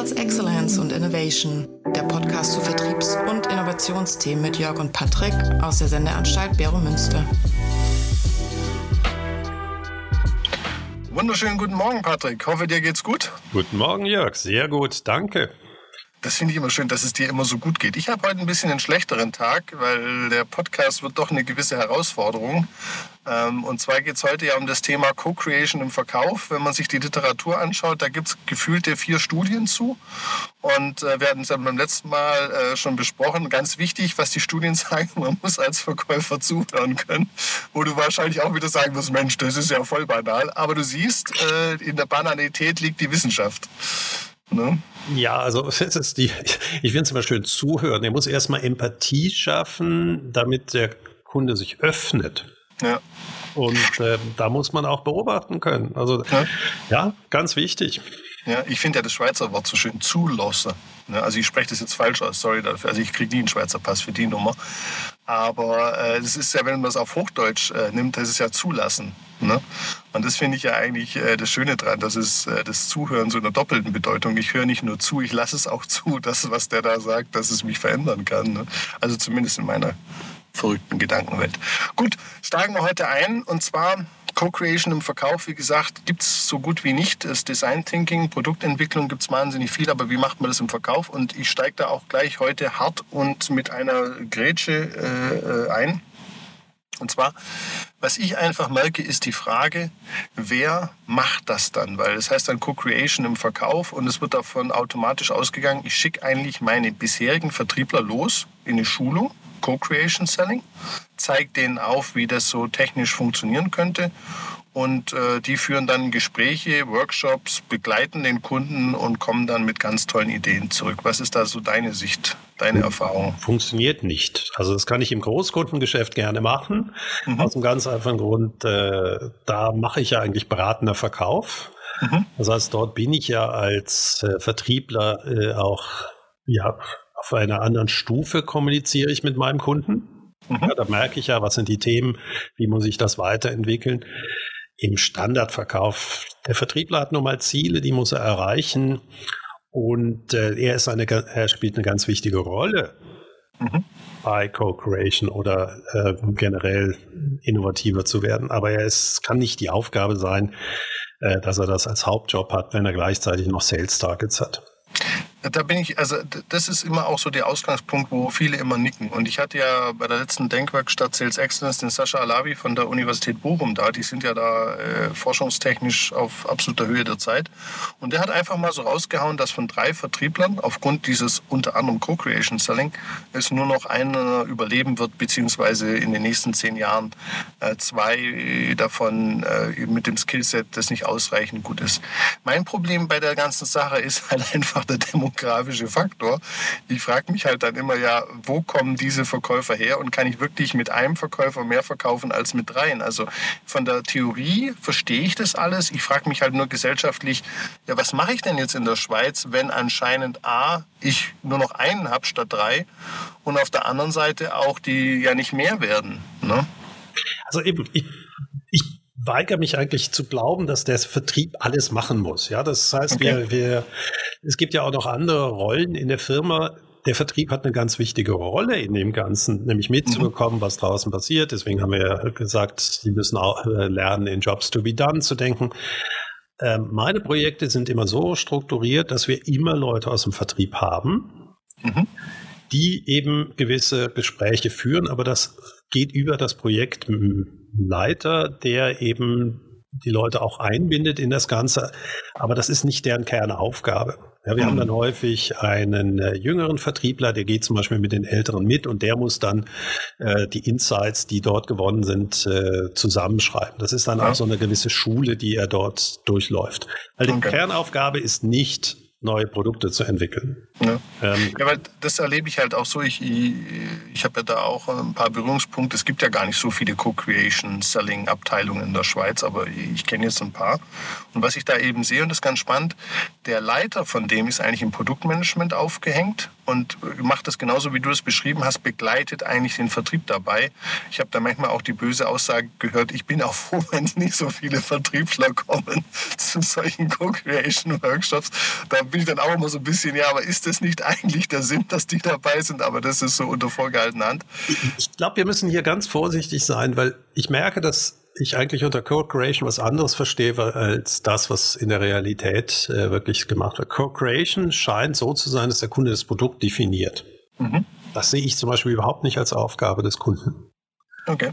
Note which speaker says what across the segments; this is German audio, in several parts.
Speaker 1: Sales Excellence und Innovation, der Podcast zu Vertriebs- und Innovationsthemen mit Jörg und Patrick aus der Sendeanstalt Bero Münster.
Speaker 2: Wunderschönen guten Morgen, Patrick. Hoffe, dir geht's gut.
Speaker 3: Guten Morgen, Jörg. Sehr gut, danke.
Speaker 2: Das finde ich immer schön, dass es dir immer so gut geht. Ich habe heute ein bisschen einen schlechteren Tag, weil der Podcast wird doch eine gewisse Herausforderung. Ähm, und zwar geht es heute ja um das Thema Co-Creation im Verkauf. Wenn man sich die Literatur anschaut, da gibt es gefühlte vier Studien zu. Und äh, wir hatten es ja beim letzten Mal äh, schon besprochen. Ganz wichtig, was die Studien sagen, man muss als Verkäufer zuhören können. Wo du wahrscheinlich auch wieder sagen wirst, Mensch, das ist ja voll banal. Aber du siehst, äh, in der Banalität liegt die Wissenschaft.
Speaker 3: Ne? Ja, also es ist die, ich finde es immer schön zuhören. Er muss erstmal Empathie schaffen, damit der Kunde sich öffnet. Ja. Und äh, da muss man auch beobachten können. Also ja, ja ganz wichtig.
Speaker 2: Ja, ich finde ja das Schweizer Wort so schön, zulassen. Ne? Also ich spreche das jetzt falsch aus, sorry dafür. Also ich kriege nie einen Schweizer Pass für die Nummer. Aber äh, das ist ja, wenn man es auf Hochdeutsch äh, nimmt, das ist ja zulassen. Ne? Und das finde ich ja eigentlich äh, das Schöne dran, dass es äh, das Zuhören so einer doppelten Bedeutung. Ich höre nicht nur zu, ich lasse es auch zu, dass was der da sagt, dass es mich verändern kann. Ne? Also zumindest in meiner verrückten Gedankenwelt. Gut, steigen wir heute ein und zwar Co-Creation im Verkauf, wie gesagt, gibt es so gut wie nicht. Das Design Thinking, Produktentwicklung gibt es wahnsinnig viel, aber wie macht man das im Verkauf? Und ich steige da auch gleich heute hart und mit einer Grätsche äh, ein. Und zwar, was ich einfach merke, ist die Frage, wer macht das dann? Weil das heißt dann Co-Creation im Verkauf und es wird davon automatisch ausgegangen, ich schicke eigentlich meine bisherigen Vertriebler los in eine Schulung Co-Creation Selling, zeigt denen auf, wie das so technisch funktionieren könnte. Und äh, die führen dann Gespräche, Workshops, begleiten den Kunden und kommen dann mit ganz tollen Ideen zurück. Was ist da so deine Sicht, deine Erfahrung?
Speaker 3: Funktioniert nicht. Also das kann ich im Großkundengeschäft gerne machen. Mhm. Aus einem ganz einfachen Grund, äh, da mache ich ja eigentlich beratender Verkauf. Mhm. Das heißt, dort bin ich ja als äh, Vertriebler äh, auch ja, auf einer anderen Stufe kommuniziere ich mit meinem Kunden. Mhm. Ja, da merke ich ja, was sind die Themen, wie muss ich das weiterentwickeln. Im Standardverkauf, der Vertriebler hat nun mal Ziele, die muss er erreichen. Und äh, er, ist eine, er spielt eine ganz wichtige Rolle mhm. bei Co-Creation oder äh, generell innovativer zu werden. Aber er ist, kann nicht die Aufgabe sein, äh, dass er das als Hauptjob hat, wenn er gleichzeitig noch Sales Targets hat.
Speaker 2: Da bin ich, also das ist immer auch so der Ausgangspunkt, wo viele immer nicken. Und ich hatte ja bei der letzten Denkwerkstatt Sales Excellence den Sascha Alavi von der Universität Bochum da. Die sind ja da äh, forschungstechnisch auf absoluter Höhe der Zeit. Und der hat einfach mal so rausgehauen, dass von drei Vertrieblern aufgrund dieses unter anderem Co-Creation Selling es nur noch einer überleben wird, beziehungsweise in den nächsten zehn Jahren äh, zwei davon äh, mit dem Skillset, das nicht ausreichend gut ist. Mein Problem bei der ganzen Sache ist halt einfach der Demo demografische Faktor. Ich frage mich halt dann immer, ja, wo kommen diese Verkäufer her und kann ich wirklich mit einem Verkäufer mehr verkaufen als mit dreien? Also von der Theorie verstehe ich das alles. Ich frage mich halt nur gesellschaftlich, ja, was mache ich denn jetzt in der Schweiz, wenn anscheinend A, ich nur noch einen habe statt drei und auf der anderen Seite auch die ja nicht mehr werden. Ne?
Speaker 3: Also eben, ich, ich weigere mich eigentlich zu glauben, dass der Vertrieb alles machen muss. Ja, das heißt, okay. wir, wir, es gibt ja auch noch andere Rollen in der Firma. Der Vertrieb hat eine ganz wichtige Rolle in dem Ganzen, nämlich mitzubekommen, mhm. was draußen passiert. Deswegen haben wir ja gesagt, Sie müssen auch äh, lernen, in Jobs to be done zu denken. Ähm, meine Projekte sind immer so strukturiert, dass wir immer Leute aus dem Vertrieb haben, mhm. Die eben gewisse Gespräche führen, aber das geht über das Projekt Leiter, der eben die Leute auch einbindet in das Ganze. Aber das ist nicht deren Kernaufgabe. Ja, wir mhm. haben dann häufig einen äh, jüngeren Vertriebler, der geht zum Beispiel mit den Älteren mit und der muss dann äh, die Insights, die dort gewonnen sind, äh, zusammenschreiben. Das ist dann ja. auch so eine gewisse Schule, die er dort durchläuft. Also okay. die Kernaufgabe ist nicht neue Produkte zu entwickeln.
Speaker 2: Ja, ähm, ja weil das erlebe ich halt auch so. Ich, ich, ich habe ja da auch ein paar Berührungspunkte. Es gibt ja gar nicht so viele Co-Creation-Selling-Abteilungen in der Schweiz, aber ich kenne jetzt ein paar. Und was ich da eben sehe, und das ist ganz spannend, der Leiter von dem ist eigentlich im Produktmanagement aufgehängt und macht das genauso, wie du es beschrieben hast, begleitet eigentlich den Vertrieb dabei. Ich habe da manchmal auch die böse Aussage gehört, ich bin auch froh, wenn nicht so viele Vertriebler kommen zu solchen Co-Creation-Workshops. Da bin ich dann auch immer so ein bisschen, ja, aber ist das nicht eigentlich der Sinn, dass die dabei sind? Aber das ist so unter vorgehaltener Hand.
Speaker 3: Ich glaube, wir müssen hier ganz vorsichtig sein, weil ich merke, dass ich eigentlich unter Code Creation was anderes verstehe als das, was in der Realität äh, wirklich gemacht wird. Code Creation scheint so zu sein, dass der Kunde das Produkt definiert. Mhm. Das sehe ich zum Beispiel überhaupt nicht als Aufgabe des Kunden.
Speaker 2: Okay.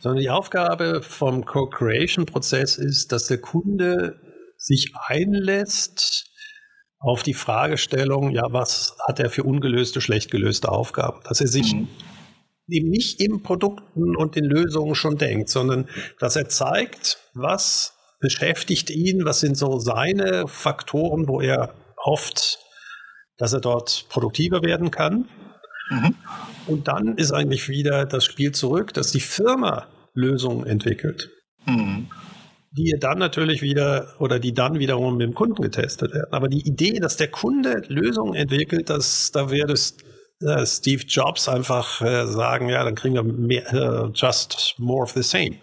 Speaker 3: Sondern die Aufgabe vom Code Creation Prozess ist, dass der Kunde sich einlässt auf die Fragestellung, ja, was hat er für ungelöste, schlecht gelöste Aufgaben? Dass er sich mhm eben nicht in Produkten und in Lösungen schon denkt, sondern dass er zeigt, was beschäftigt ihn, was sind so seine Faktoren, wo er hofft, dass er dort produktiver werden kann. Mhm. Und dann ist eigentlich wieder das Spiel zurück, dass die Firma Lösungen entwickelt. Mhm. Die dann natürlich wieder oder die dann wiederum mit dem Kunden getestet werden. Aber die Idee, dass der Kunde Lösungen entwickelt, dass da wird es äh, Steve Jobs einfach äh, sagen, ja, dann kriegen wir mehr, uh, just more of the same.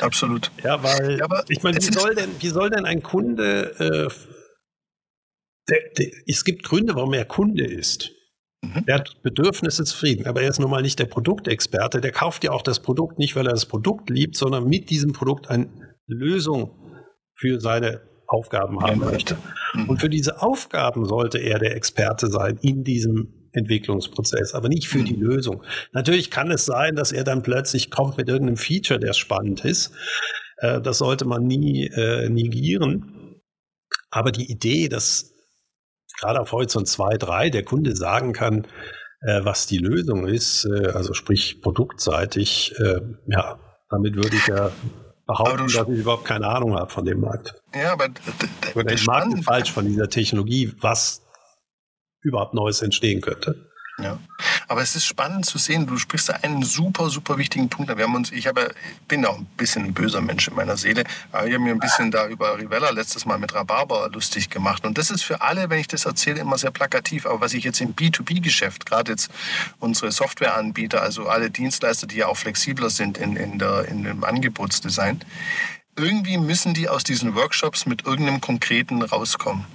Speaker 2: Absolut.
Speaker 3: Ja, weil ja, ich meine, wie soll denn, wie soll denn ein Kunde, äh, der, der, es gibt Gründe, warum er Kunde ist. Mhm. Er hat Bedürfnisse zufrieden, aber er ist nun mal nicht der Produktexperte. Der kauft ja auch das Produkt nicht, weil er das Produkt liebt, sondern mit diesem Produkt eine Lösung für seine Aufgaben haben möchte. Mhm. Und für diese Aufgaben sollte er der Experte sein in diesem Entwicklungsprozess, aber nicht für die mhm. Lösung. Natürlich kann es sein, dass er dann plötzlich kommt mit irgendeinem Feature, der spannend ist. Äh, das sollte man nie äh, negieren. Aber die Idee, dass gerade auf Horizont 2, 3 der Kunde sagen kann, äh, was die Lösung ist, äh, also sprich produktseitig, äh, ja, damit würde ich ja behaupten, dass ich überhaupt keine Ahnung habe von dem Markt.
Speaker 2: Ja, aber
Speaker 3: Oder der Markt ist falsch von dieser Technologie, was überhaupt Neues entstehen könnte.
Speaker 2: Ja, aber es ist spannend zu sehen. Du sprichst da einen super, super wichtigen Punkt. Wir haben uns, ich habe, bin auch ein bisschen ein böser Mensch in meiner Seele, aber ich habe mir ein bisschen da über Rivella letztes Mal mit Rhabarber lustig gemacht. Und das ist für alle, wenn ich das erzähle, immer sehr plakativ. Aber was ich jetzt im B2B-Geschäft, gerade jetzt unsere Softwareanbieter, also alle Dienstleister, die ja auch flexibler sind in, in, der, in dem Angebotsdesign, irgendwie müssen die aus diesen Workshops mit irgendeinem Konkreten rauskommen.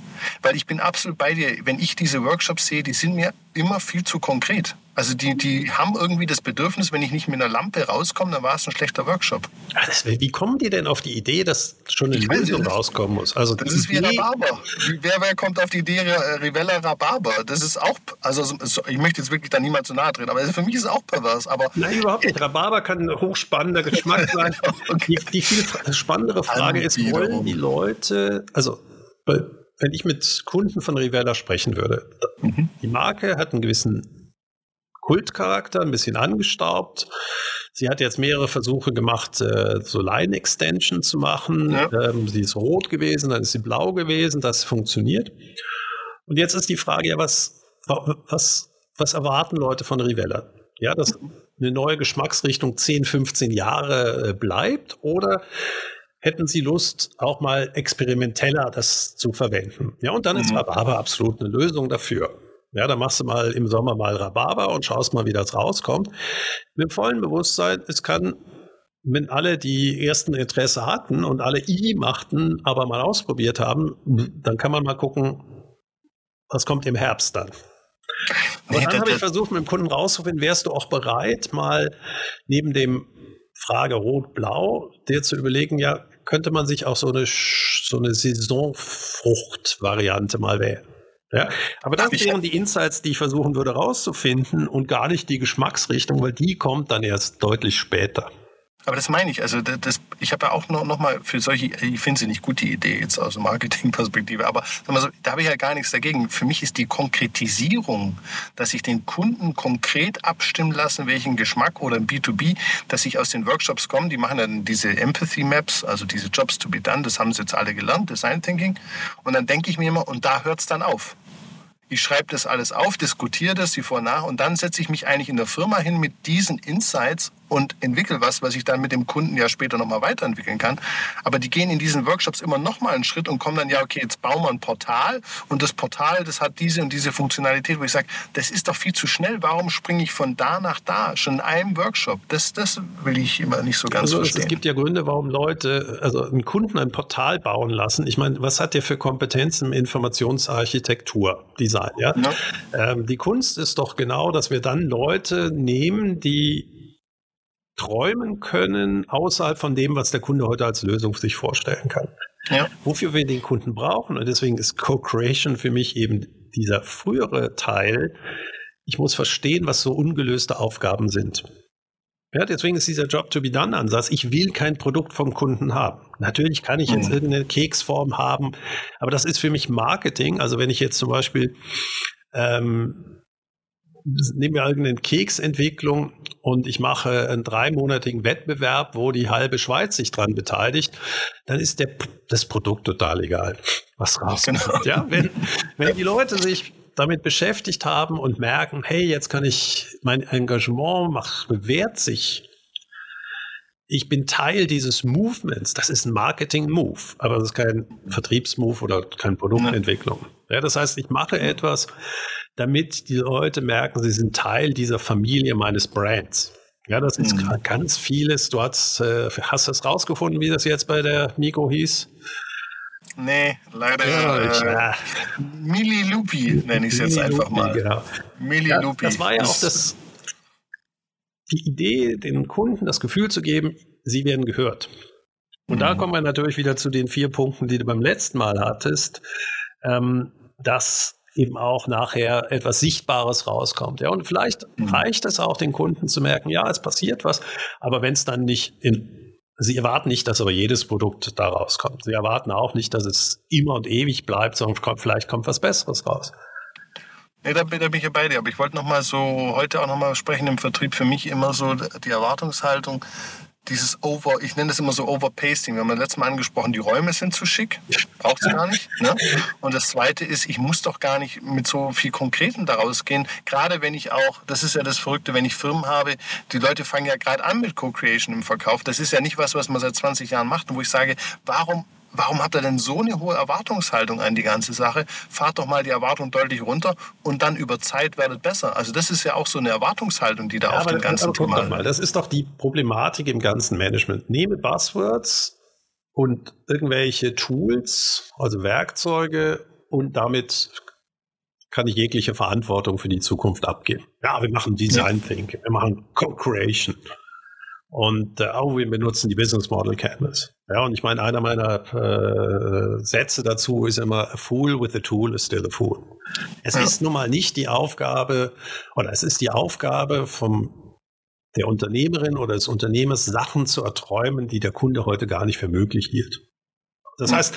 Speaker 2: Weil ich bin absolut bei dir, wenn ich diese Workshops sehe, die sind mir immer viel zu konkret. Also die, die haben irgendwie das Bedürfnis, wenn ich nicht mit einer Lampe rauskomme, dann war es ein schlechter Workshop.
Speaker 3: Ja, das, wie kommen die denn auf die Idee, dass schon eine Lösung rauskommen muss?
Speaker 2: Also das ist wie Rhabarber. Wer, wer kommt auf die Idee Rivella Rhabarber? Das ist auch, also ich möchte jetzt wirklich da niemand zu nahe treten, aber für mich ist es auch pervers. Aber
Speaker 3: Nein, überhaupt nicht. Rhabarber kann ein hochspannender Geschmack sein. okay. die, die, viel spannendere Frage ist, wollen die Leute, also wenn ich mit Kunden von Rivella sprechen würde, mhm. die Marke hat einen gewissen Kultcharakter, ein bisschen angestaubt. Sie hat jetzt mehrere Versuche gemacht, äh, so Line-Extension zu machen. Ja. Ähm, sie ist rot gewesen, dann ist sie blau gewesen, das funktioniert. Und jetzt ist die Frage, ja, was, was, was erwarten Leute von Rivella? Ja, dass eine neue Geschmacksrichtung 10, 15 Jahre äh, bleibt oder hätten sie Lust, auch mal experimenteller das zu verwenden. Ja, und dann mhm. ist Rhabarber absolut eine Lösung dafür. Ja, dann machst du mal im Sommer mal Rhabarber und schaust mal, wie das rauskommt. Mit vollem Bewusstsein, es kann, wenn alle die ersten Interesse hatten und alle I machten, aber mal ausprobiert haben, dann kann man mal gucken, was kommt im Herbst dann. Aber dann habe ich versucht, mit dem Kunden rauszufinden, wärst du auch bereit, mal neben dem Frage Rot-Blau, dir zu überlegen, ja, könnte man sich auch so eine, so eine Saisonfrucht-Variante mal wählen. Ja, aber das wären die Insights, die ich versuchen würde rauszufinden und gar nicht die Geschmacksrichtung, weil die kommt dann erst deutlich später.
Speaker 2: Aber das meine ich. Also das, ich habe ja auch noch, noch mal für solche, ich finde sie nicht gut, die Idee jetzt aus Marketingperspektive, aber so, da habe ich ja gar nichts dagegen. Für mich ist die Konkretisierung, dass ich den Kunden konkret abstimmen lassen, welchen Geschmack oder im B2B, dass ich aus den Workshops komme, die machen dann diese Empathy Maps, also diese Jobs to be done, das haben sie jetzt alle gelernt, Design Thinking. Und dann denke ich mir immer, und da hört es dann auf. Ich schreibe das alles auf, diskutiere das, die vor und nach und dann setze ich mich eigentlich in der Firma hin mit diesen Insights und entwickle was, was ich dann mit dem Kunden ja später nochmal weiterentwickeln kann. Aber die gehen in diesen Workshops immer nochmal einen Schritt und kommen dann, ja, okay, jetzt bauen wir ein Portal und das Portal, das hat diese und diese Funktionalität, wo ich sage, das ist doch viel zu schnell. Warum springe ich von da nach da? Schon in einem Workshop. Das, das will ich immer nicht so ganz
Speaker 3: also
Speaker 2: verstehen.
Speaker 3: Es gibt ja Gründe, warum Leute, also einen Kunden ein Portal bauen lassen. Ich meine, was hat der für Kompetenzen im Informationsarchitektur, Design? Ja? ja. Ähm, die Kunst ist doch genau, dass wir dann Leute nehmen, die träumen können außerhalb von dem, was der Kunde heute als Lösung sich vorstellen kann. Ja. Wofür wir den Kunden brauchen. Und deswegen ist Co-Creation für mich eben dieser frühere Teil. Ich muss verstehen, was so ungelöste Aufgaben sind. Ja, deswegen ist dieser Job-to-be-done-Ansatz. Ich will kein Produkt vom Kunden haben. Natürlich kann ich jetzt mhm. irgendeine Keksform haben, aber das ist für mich Marketing. Also wenn ich jetzt zum Beispiel ähm, nehmen wir irgendeine Keksentwicklung und ich mache einen dreimonatigen Wettbewerb, wo die halbe Schweiz sich dran beteiligt, dann ist der, das Produkt total egal, was rauskommt. Genau. Ja, wenn, wenn die Leute sich damit beschäftigt haben und merken, hey, jetzt kann ich mein Engagement mach, bewährt sich. Ich bin Teil dieses Movements. Das ist ein Marketing-Move, aber das ist kein Vertriebsmove oder keine Produktentwicklung. Ja, das heißt, ich mache etwas, damit die Leute merken, sie sind Teil dieser Familie meines Brands. Ja, das ist mhm. ganz vieles. Du hast, äh, hast es rausgefunden, wie das jetzt bei der Mikro hieß?
Speaker 2: Nee, leider. Ja, ich, äh, Mili Lupi nenne ich es jetzt einfach mal. Genau.
Speaker 3: Mili ja, Lupi. Das war ja auch das, die Idee, den Kunden das Gefühl zu geben, sie werden gehört. Und mhm. da kommen wir natürlich wieder zu den vier Punkten, die du beim letzten Mal hattest, ähm, dass eben auch nachher etwas Sichtbares rauskommt. Ja, und vielleicht mhm. reicht es auch den Kunden zu merken, ja, es passiert was, aber wenn es dann nicht in Sie erwarten nicht, dass aber jedes Produkt da rauskommt. Sie erwarten auch nicht, dass es immer und ewig bleibt, sondern vielleicht kommt was Besseres raus.
Speaker 2: Nee, da, da bin ich ja bei dir. Aber ich wollte noch mal so heute auch noch mal sprechen im Vertrieb. Für mich immer so die Erwartungshaltung, dieses Over, ich nenne das immer so Overpasting. Wir haben ja letztes Mal angesprochen, die Räume sind zu schick, braucht es gar nicht. Ne? Und das Zweite ist, ich muss doch gar nicht mit so viel Konkreten daraus gehen. Gerade wenn ich auch, das ist ja das Verrückte, wenn ich Firmen habe, die Leute fangen ja gerade an mit Co-Creation im Verkauf. Das ist ja nicht was, was man seit 20 Jahren macht, wo ich sage, warum warum habt ihr denn so eine hohe Erwartungshaltung an die ganze Sache? Fahrt doch mal die Erwartung deutlich runter und dann über Zeit werdet besser. Also das ist ja auch so eine Erwartungshaltung, die da ja, auf dem ganzen Thema...
Speaker 3: Mal, das ist doch die Problematik im ganzen Management. Nehme Buzzwords und irgendwelche Tools, also Werkzeuge und damit kann ich jegliche Verantwortung für die Zukunft abgeben. Ja, wir machen Design Thinking, wir machen Co-Creation. Und äh, auch wir benutzen die Business Model Canvas. Ja, und ich meine, einer meiner äh, Sätze dazu ist immer, a fool with a tool is still a fool. Es ja. ist nun mal nicht die Aufgabe, oder es ist die Aufgabe vom der Unternehmerin oder des Unternehmers, Sachen zu erträumen, die der Kunde heute gar nicht für möglich hielt. Das heißt,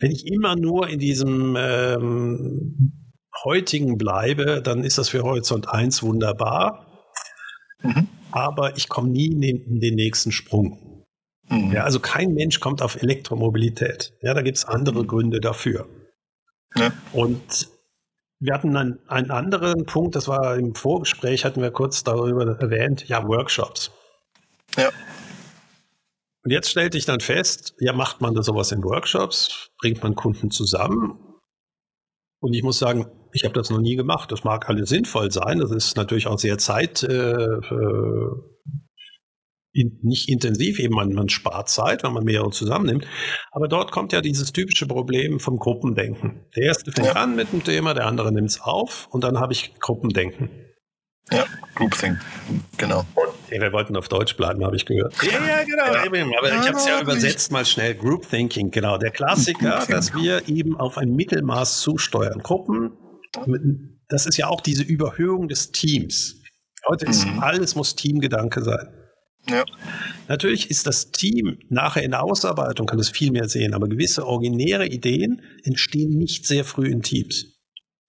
Speaker 3: wenn ich immer nur in diesem ähm, heutigen bleibe, dann ist das für Horizont 1 wunderbar. Mhm aber ich komme nie in den, in den nächsten Sprung. Mhm. Ja, also kein Mensch kommt auf Elektromobilität. Ja, da gibt es andere mhm. Gründe dafür. Ja. Und wir hatten einen, einen anderen Punkt, das war im Vorgespräch, hatten wir kurz darüber erwähnt, ja, Workshops. Ja. Und jetzt stellte ich dann fest, ja, macht man da sowas in Workshops, bringt man Kunden zusammen. Und ich muss sagen, ich habe das noch nie gemacht. Das mag alles sinnvoll sein. Das ist natürlich auch sehr Zeit, äh, äh, in, nicht intensiv, eben man, man spart Zeit, wenn man mehrere zusammennimmt. Aber dort kommt ja dieses typische Problem vom Gruppendenken. Der erste fängt ja. an mit dem Thema, der andere nimmt es auf und dann habe ich Gruppendenken.
Speaker 2: Ja, Groupthink, genau.
Speaker 3: Hey, wir wollten auf Deutsch bleiben, habe ich gehört. Ja, ja, genau. Ja. Aber ich habe es ja übersetzt mal schnell. Groupthinking, genau. Der Klassiker, dass wir eben auf ein Mittelmaß zusteuern. Gruppen das ist ja auch diese Überhöhung des Teams. Heute ist mhm. alles muss Teamgedanke sein. Ja. Natürlich ist das Team nachher in der Ausarbeitung, kann es viel mehr sehen, aber gewisse originäre Ideen entstehen nicht sehr früh in Teams.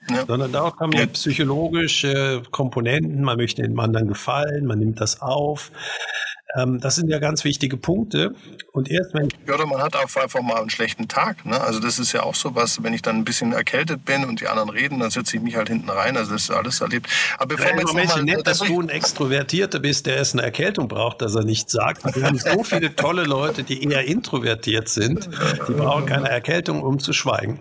Speaker 3: Ja. Sondern da haben wir ja. psychologische Komponenten, man möchte dem anderen gefallen, man nimmt das auf. Ähm, das sind ja ganz wichtige Punkte. Und erst wenn.
Speaker 2: Ja, oder man hat auch einfach mal einen schlechten Tag. Ne? Also, das ist ja auch so was, wenn ich dann ein bisschen erkältet bin und die anderen reden, dann setze ich mich halt hinten rein. Also, das ist alles erlebt.
Speaker 3: Aber bevor wir jetzt Moment, mal, nett, dass du ein Extrovertierter bist, der erst eine Erkältung braucht, dass er nichts sagt. Wir haben so viele tolle Leute, die eher introvertiert sind. Die brauchen keine Erkältung, um zu schweigen.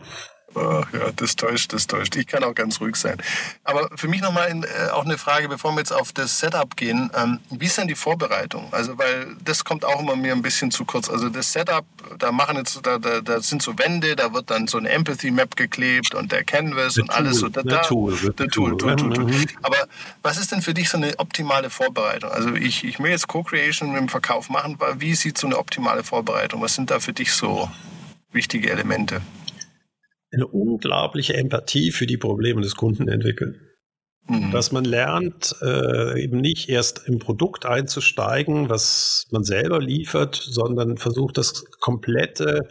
Speaker 2: Ja, das täuscht, das täuscht. Ich kann auch ganz ruhig sein. Aber für mich nochmal äh, auch eine Frage, bevor wir jetzt auf das Setup gehen. Ähm, wie ist denn die Vorbereitung? Also, weil das kommt auch immer mir ein bisschen zu kurz. Also das Setup, da machen jetzt, da, da, da sind so Wände, da wird dann so eine Empathy Map geklebt und der Canvas the und tool, alles so. Da, da, tool, the tool, tool, tool, tool. Aber was ist denn für dich so eine optimale Vorbereitung? Also ich, ich will jetzt Co-Creation mit dem Verkauf machen. Wie sieht so eine optimale Vorbereitung? Was sind da für dich so wichtige Elemente?
Speaker 3: Eine unglaubliche Empathie für die Probleme des Kunden entwickeln. Mhm. Dass man lernt, äh, eben nicht erst im Produkt einzusteigen, was man selber liefert, sondern versucht, das komplette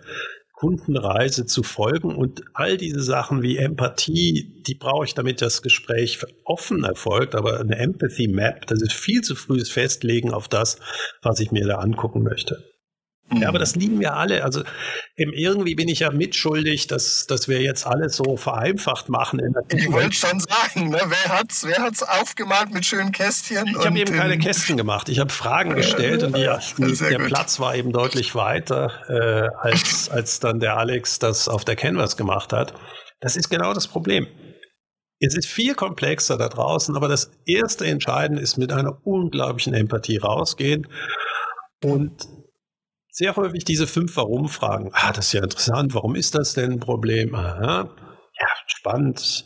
Speaker 3: Kundenreise zu folgen und all diese Sachen wie Empathie, die brauche ich, damit das Gespräch offen erfolgt, aber eine Empathy Map, das ist viel zu frühes Festlegen auf das, was ich mir da angucken möchte. Ja, aber das lieben wir alle. Also irgendwie bin ich ja mitschuldig, dass, dass wir jetzt alles so vereinfacht machen.
Speaker 2: ich wollte schon sagen, ne? wer hat es wer hat's aufgemalt mit schönen Kästchen?
Speaker 3: Ich habe eben keine Kästchen gemacht. Ich habe Fragen gestellt und die, die, der gut. Platz war eben deutlich weiter, äh, als, als dann der Alex das auf der Canvas gemacht hat. Das ist genau das Problem. Es ist viel komplexer da draußen, aber das erste Entscheidende ist mit einer unglaublichen Empathie rausgehen und sehr häufig diese fünf Warum-Fragen. Ah, das ist ja interessant. Warum ist das denn ein Problem? Aha. Ja, spannend.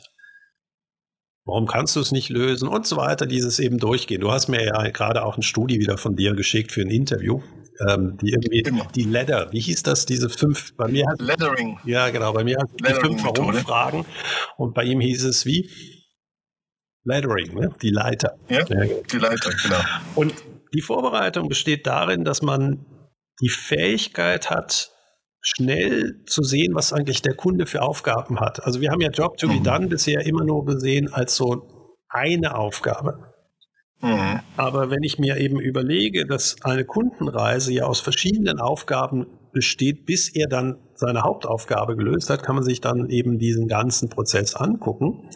Speaker 3: Warum kannst du es nicht lösen? Und so weiter, dieses eben durchgehen. Du hast mir ja gerade auch ein Studie wieder von dir geschickt für ein Interview. Ähm, die irgendwie, Immer. die Ladder, wie hieß das, diese fünf, bei mir hat,
Speaker 2: Lettering.
Speaker 3: Ja, genau, bei mir hat die fünf Warum-Fragen und bei ihm hieß es wie? Lettering, ne? die Leiter.
Speaker 2: Ja, ja, die Leiter, genau.
Speaker 3: Und die Vorbereitung besteht darin, dass man die Fähigkeit hat, schnell zu sehen, was eigentlich der Kunde für Aufgaben hat. Also wir haben ja Job to be mhm. done bisher immer nur gesehen als so eine Aufgabe. Mhm. Aber wenn ich mir eben überlege, dass eine Kundenreise ja aus verschiedenen Aufgaben besteht, bis er dann seine Hauptaufgabe gelöst hat, kann man sich dann eben diesen ganzen Prozess angucken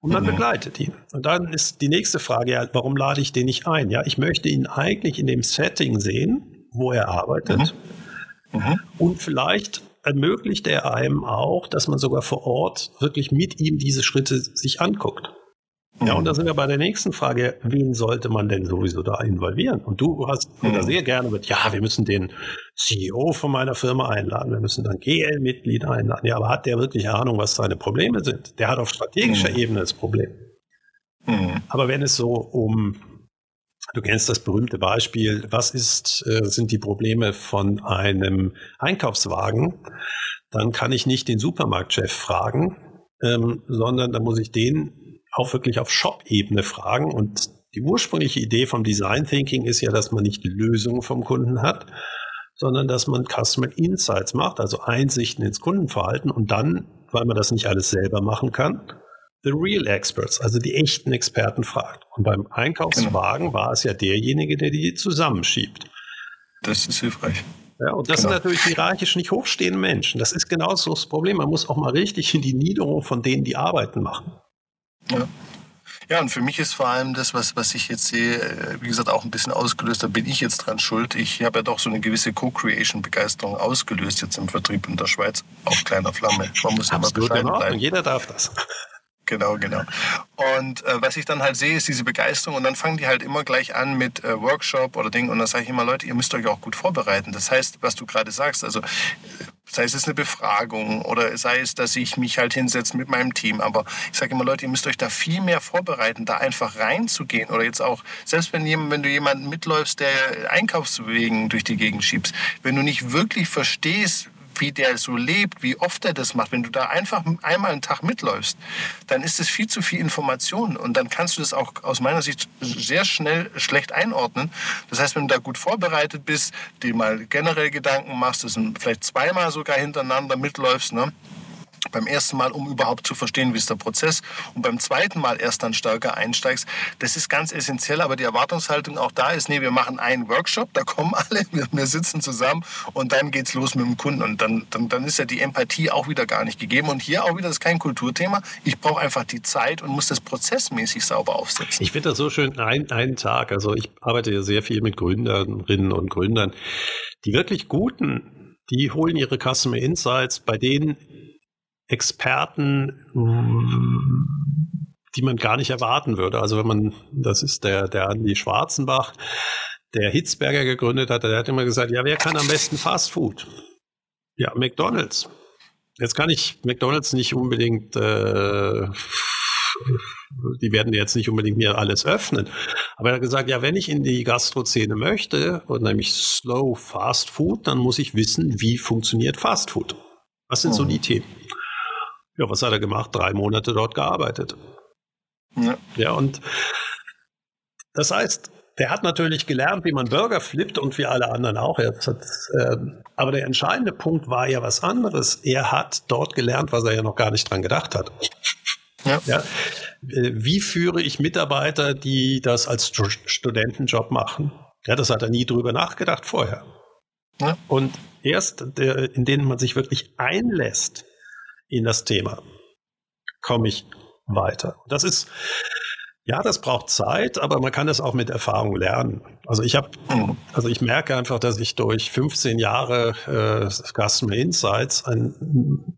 Speaker 3: und man mhm. begleitet ihn. Und dann ist die nächste Frage ja, warum lade ich den nicht ein? Ja, ich möchte ihn eigentlich in dem Setting sehen, wo er arbeitet. Mhm. Mhm. Und vielleicht ermöglicht er einem auch, dass man sogar vor Ort wirklich mit ihm diese Schritte sich anguckt. Ja, und da sind wir bei der nächsten Frage, wen sollte man denn sowieso da involvieren? Und du hast mhm. da sehr gerne mit, ja, wir müssen den CEO von meiner Firma einladen, wir müssen dann GL-Mitglied einladen. Ja, aber hat der wirklich Ahnung, was seine Probleme sind? Der hat auf strategischer mhm. Ebene das Problem. Mhm. Aber wenn es so um Du kennst das berühmte Beispiel, was ist, äh, sind die Probleme von einem Einkaufswagen? Dann kann ich nicht den Supermarktchef fragen, ähm, sondern da muss ich den auch wirklich auf Shop-Ebene fragen. Und die ursprüngliche Idee vom Design Thinking ist ja, dass man nicht Lösungen vom Kunden hat, sondern dass man Customer Insights macht, also Einsichten ins Kundenverhalten und dann, weil man das nicht alles selber machen kann, the real experts, also die echten Experten fragt. Und beim Einkaufswagen genau. war es ja derjenige, der die zusammenschiebt.
Speaker 2: Das ist hilfreich.
Speaker 3: Ja, und das genau. sind natürlich hierarchisch nicht hochstehende Menschen. Das ist genauso das Problem. Man muss auch mal richtig in die Niederung von denen, die Arbeiten machen.
Speaker 2: Ja. Ja, und für mich ist vor allem das, was, was ich jetzt sehe, äh, wie gesagt, auch ein bisschen ausgelöst. Da bin ich jetzt dran schuld. Ich habe ja doch so eine gewisse Co-Creation-Begeisterung ausgelöst jetzt im Vertrieb in der Schweiz auf kleiner Flamme.
Speaker 3: Man muss ja mal bescheiden bleiben. Jeder darf das.
Speaker 2: Genau, genau. Und äh, was ich dann halt sehe, ist diese Begeisterung und dann fangen die halt immer gleich an mit äh, Workshop oder Ding und dann sage ich immer, Leute, ihr müsst euch auch gut vorbereiten. Das heißt, was du gerade sagst, also sei es eine Befragung oder sei es, dass ich mich halt hinsetze mit meinem Team, aber ich sage immer, Leute, ihr müsst euch da viel mehr vorbereiten, da einfach reinzugehen oder jetzt auch, selbst wenn, jemand, wenn du jemanden mitläufst, der Einkaufswegen durch die Gegend schiebst, wenn du nicht wirklich verstehst, wie der so lebt, wie oft er das macht, wenn du da einfach einmal einen Tag mitläufst, dann ist es viel zu viel Information und dann kannst du das auch aus meiner Sicht sehr schnell schlecht einordnen. Das heißt, wenn du da gut vorbereitet bist, dir mal generell Gedanken machst, das vielleicht zweimal sogar hintereinander mitläufst, ne? Beim ersten Mal, um überhaupt zu verstehen, wie ist der Prozess. Und beim zweiten Mal erst dann stärker einsteigst. Das ist ganz essentiell, aber die Erwartungshaltung auch da ist, nee, wir machen einen Workshop, da kommen alle, wir, sitzen zusammen und dann geht's los mit dem Kunden. Und dann, dann, dann ist ja die Empathie auch wieder gar nicht gegeben. Und hier auch wieder, das ist kein Kulturthema. Ich brauche einfach die Zeit und muss das prozessmäßig sauber aufsetzen.
Speaker 3: Ich finde das so schön, ein, einen Tag. Also ich arbeite ja sehr viel mit Gründerinnen und Gründern. Die wirklich guten, die holen ihre Customer Insights bei denen Experten, die man gar nicht erwarten würde. Also wenn man, das ist der, der Andi Schwarzenbach, der Hitzberger gegründet hat, der hat immer gesagt, ja, wer kann am besten Fast Food? Ja, McDonald's. Jetzt kann ich McDonald's nicht unbedingt, äh, die werden jetzt nicht unbedingt mir alles öffnen. Aber er hat gesagt, ja, wenn ich in die Gastrozene möchte, und nämlich Slow Fast Food, dann muss ich wissen, wie funktioniert Fast Food. Was sind so die Themen? Ja, was hat er gemacht? Drei Monate dort gearbeitet. Ja, ja und das heißt, der hat natürlich gelernt, wie man Burger flippt und wie alle anderen auch. Hat, äh, aber der entscheidende Punkt war ja was anderes. Er hat dort gelernt, was er ja noch gar nicht dran gedacht hat. Ja. ja. Äh, wie führe ich Mitarbeiter, die das als Studentenjob machen? Ja, das hat er nie drüber nachgedacht vorher. Ja. Und erst, der, in denen man sich wirklich einlässt, in das Thema, komme ich weiter. Das ist, ja, das braucht Zeit, aber man kann das auch mit Erfahrung lernen. Also ich habe, also ich merke einfach, dass ich durch 15 Jahre äh, Customer Insights ein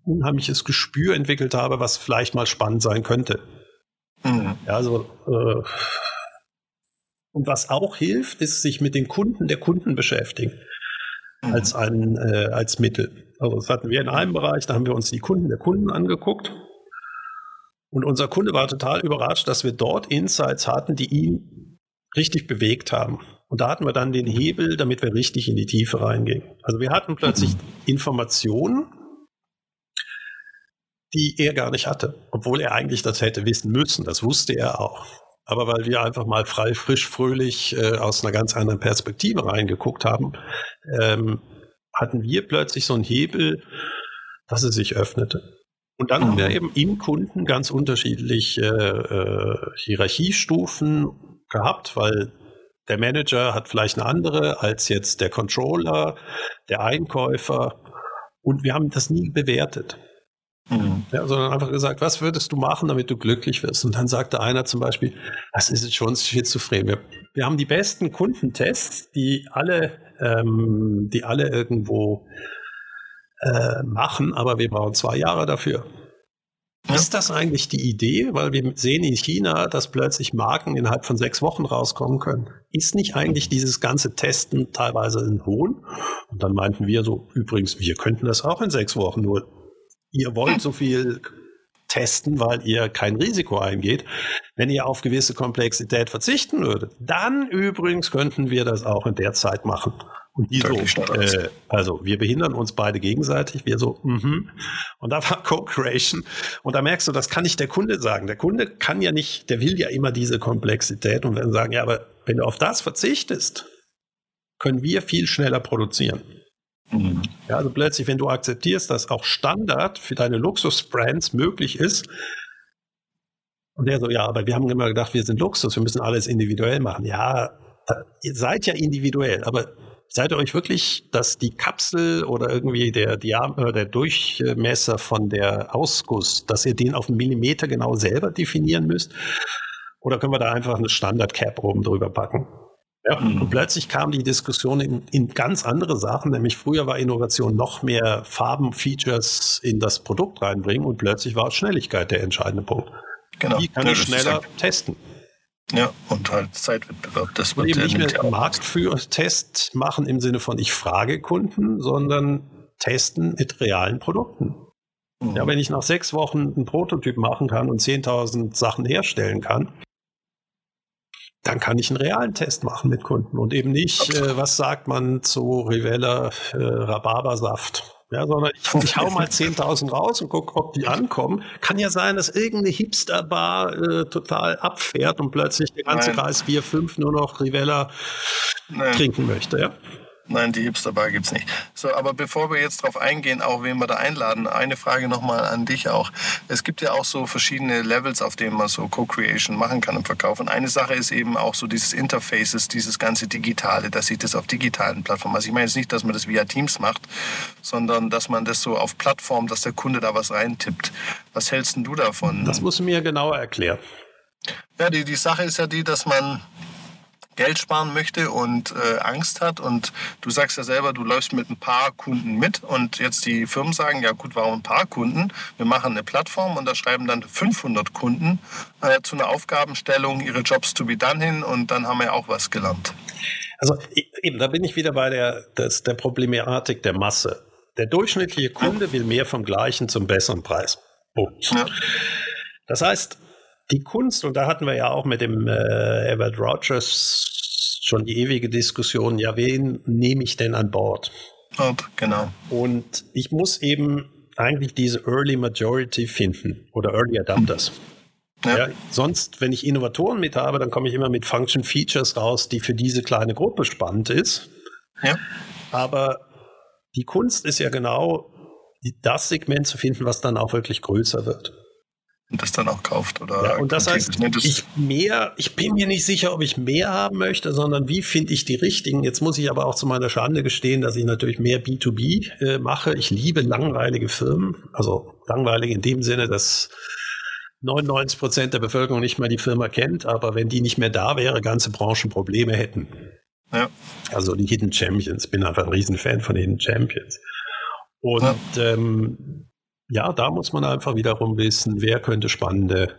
Speaker 3: unheimliches Gespür entwickelt habe, was vielleicht mal spannend sein könnte. Mhm. Ja, also äh, und was auch hilft, ist sich mit den Kunden der Kunden beschäftigen mhm. als ein äh, als Mittel. Also das hatten wir in einem Bereich, da haben wir uns die Kunden der Kunden angeguckt. Und unser Kunde war total überrascht, dass wir dort Insights hatten, die ihn richtig bewegt haben. Und da hatten wir dann den Hebel, damit wir richtig in die Tiefe reingehen. Also wir hatten plötzlich. Informationen, die er gar nicht hatte, obwohl er eigentlich das hätte wissen müssen. Das wusste er auch. Aber weil wir einfach mal frei, frisch, fröhlich äh, aus einer ganz anderen Perspektive reingeguckt haben, ähm, hatten wir plötzlich so einen Hebel, dass es sich öffnete. Und dann haben wir eben im Kunden ganz unterschiedliche äh, Hierarchiestufen gehabt, weil der Manager hat vielleicht eine andere als jetzt der Controller, der Einkäufer. Und wir haben das nie bewertet. Mhm. Ja, sondern einfach gesagt, was würdest du machen, damit du glücklich wirst? Und dann sagte einer zum Beispiel, das ist jetzt schon schizophren. Wir, wir haben die besten Kundentests, die alle, ähm, die alle irgendwo äh, machen, aber wir brauchen zwei Jahre dafür. Ja. Ist das eigentlich die Idee? Weil wir sehen in China, dass plötzlich Marken innerhalb von sechs Wochen rauskommen können. Ist nicht eigentlich dieses ganze Testen teilweise ein Hohn? Und dann meinten wir so, übrigens, wir könnten das auch in sechs Wochen, nur ihr wollt so viel testen, weil ihr kein Risiko eingeht. Wenn ihr auf gewisse Komplexität verzichten würdet, dann übrigens könnten wir das auch in der Zeit machen. Und die so, äh, also wir behindern uns beide gegenseitig, wir so, mhm. Und da war Co-Creation. Und da merkst du, das kann nicht der Kunde sagen. Der Kunde kann ja nicht, der will ja immer diese Komplexität und werden sagen, ja, aber wenn du auf das verzichtest, können wir viel schneller produzieren. Ja, also plötzlich, wenn du akzeptierst, dass auch Standard für deine Luxusbrands möglich ist, und der so, ja, aber wir haben immer gedacht, wir sind Luxus, wir müssen alles individuell machen. Ja, ihr seid ja individuell, aber seid ihr euch wirklich, dass die Kapsel oder irgendwie der, Diam der Durchmesser von der Ausguss, dass ihr den auf einen Millimeter genau selber definieren müsst? Oder können wir da einfach eine Standard-Cap oben drüber packen? Ja, mhm. und plötzlich kam die Diskussion in, in, ganz andere Sachen, nämlich früher war Innovation noch mehr Farben, Features in das Produkt reinbringen und plötzlich war Schnelligkeit der entscheidende Punkt. Genau. Wie kann ja, ich schneller testen?
Speaker 2: Ja, und halt Zeitwettbewerb.
Speaker 3: Das wird eben nicht mehr Marktführungstest machen im Sinne von ich frage Kunden, sondern testen mit realen Produkten. Mhm. Ja, wenn ich nach sechs Wochen einen Prototyp machen kann und 10.000 Sachen herstellen kann, dann kann ich einen realen Test machen mit Kunden und eben nicht, äh, was sagt man zu Rivella äh, Rhabarbersaft. Ja, sondern ich, ich hau mal 10.000 raus und gucke, ob die ankommen. Kann ja sein, dass irgendeine Hipsterbar äh, total abfährt und plötzlich der ganze Nein. Kreis 4, 5 nur noch Rivella Nein. trinken möchte. Ja?
Speaker 2: Nein, die Hipsterbar gibt es nicht. So, aber bevor wir jetzt darauf eingehen, auch wen wir da einladen, eine Frage nochmal an dich auch. Es gibt ja auch so verschiedene Levels, auf denen man so Co-Creation machen kann im Verkauf. Und eine Sache ist eben auch so dieses Interfaces, dieses ganze Digitale, dass ich das auf digitalen Plattformen, also ich meine jetzt nicht, dass man das via Teams macht, sondern dass man das so auf Plattformen, dass der Kunde da was reintippt. Was hältst du davon?
Speaker 3: Das musst du mir genauer erklären.
Speaker 2: Ja, die, die Sache ist ja die, dass man Geld sparen möchte und äh, Angst hat. Und du sagst ja selber, du läufst mit ein paar Kunden mit und jetzt die Firmen sagen, ja gut, warum ein paar Kunden? Wir machen eine Plattform und da schreiben dann 500 Kunden äh, zu einer Aufgabenstellung ihre Jobs to be done hin und dann haben wir auch was gelernt.
Speaker 3: Also eben, da bin ich wieder bei der, das, der Problematik der Masse. Der durchschnittliche Kunde will mehr vom gleichen zum besseren Preis. Punkt. Ja. Das heißt, die Kunst, und da hatten wir ja auch mit dem äh, Everett Rogers schon die ewige Diskussion, ja, wen nehme ich denn an Bord?
Speaker 2: Bord, genau.
Speaker 3: Und ich muss eben eigentlich diese Early Majority finden oder Early Adapters. Ja. ja. sonst, wenn ich Innovatoren mit habe, dann komme ich immer mit Function Features raus, die für diese kleine Gruppe spannend ist. Ja. Aber die Kunst ist ja genau, das Segment zu finden, was dann auch wirklich größer wird
Speaker 2: und das dann auch kauft. Oder
Speaker 3: ja, und das heißt, ich mehr, ich bin mir nicht sicher, ob ich mehr haben möchte, sondern wie finde ich die richtigen. Jetzt muss ich aber auch zu meiner Schande gestehen, dass ich natürlich mehr B2B äh, mache. Ich liebe langweilige Firmen, also langweilig in dem Sinne, dass 99 Prozent der Bevölkerung nicht mal die Firma kennt, aber wenn die nicht mehr da wäre, ganze Branchen Probleme hätten. Ja. Also die Hidden Champions, bin einfach ein Riesenfan von Hidden Champions. Und ja. ähm, ja, da muss man einfach wiederum wissen, wer könnte spannende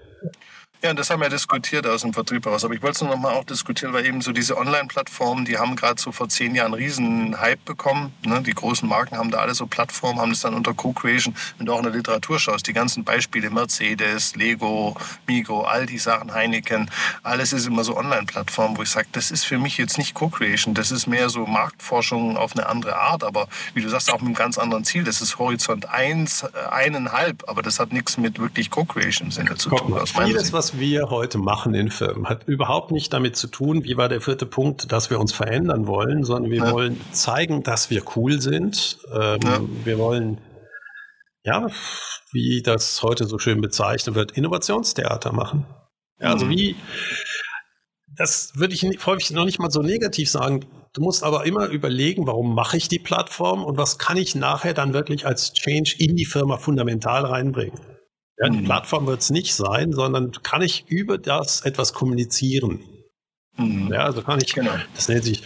Speaker 2: ja, und das haben wir diskutiert aus dem Vertrieb heraus. Aber ich wollte es noch mal auch diskutieren, weil eben so diese Online-Plattformen, die haben gerade so vor zehn Jahren einen riesen Hype bekommen. Ne? Die großen Marken haben da alle so Plattformen, haben das dann unter Co-Creation. Wenn du auch in der Literatur schaust, die ganzen Beispiele, Mercedes, Lego, Migo, all die Sachen, Heineken, alles ist immer so Online-Plattformen, wo ich sage, das ist für mich jetzt nicht Co-Creation, das ist mehr so Marktforschung auf eine andere Art. Aber wie du sagst, auch mit einem ganz anderen Ziel. Das ist Horizont 1, äh, eineinhalb, aber das hat nichts mit wirklich Co-Creation-Sinne zu tun.
Speaker 3: Aus vieles, was wir heute machen in Firmen, hat überhaupt nicht damit zu tun, wie war der vierte Punkt, dass wir uns verändern wollen, sondern wir ja. wollen zeigen, dass wir cool sind. Ähm, ja. Wir wollen, ja, wie das heute so schön bezeichnet wird, Innovationstheater machen. Ja, also mhm. wie, das würde ich häufig noch nicht mal so negativ sagen. Du musst aber immer überlegen, warum mache ich die Plattform und was kann ich nachher dann wirklich als Change in die Firma fundamental reinbringen. Ja, die mhm. Plattform wird es nicht sein, sondern kann ich über das etwas kommunizieren. Mhm. Ja, also kann ich, genau. das nennt sich,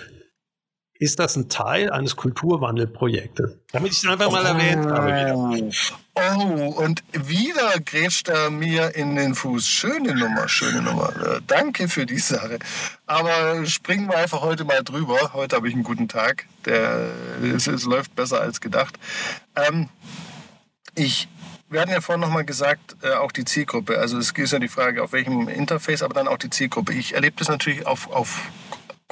Speaker 3: ist das ein Teil eines Kulturwandelprojektes? Damit ich es einfach mal oh. erwähnt habe. Wieder.
Speaker 2: Oh, und wieder grätscht er mir in den Fuß. Schöne Nummer, schöne Nummer. Äh, danke für die Sache. Aber springen wir einfach heute mal drüber. Heute habe ich einen guten Tag. Der, es, es läuft besser als gedacht. Ähm, ich wir hatten ja vorhin nochmal gesagt, äh, auch die Zielgruppe. Also es ist ja die Frage, auf welchem Interface, aber dann auch die Zielgruppe. Ich erlebe das natürlich auf, auf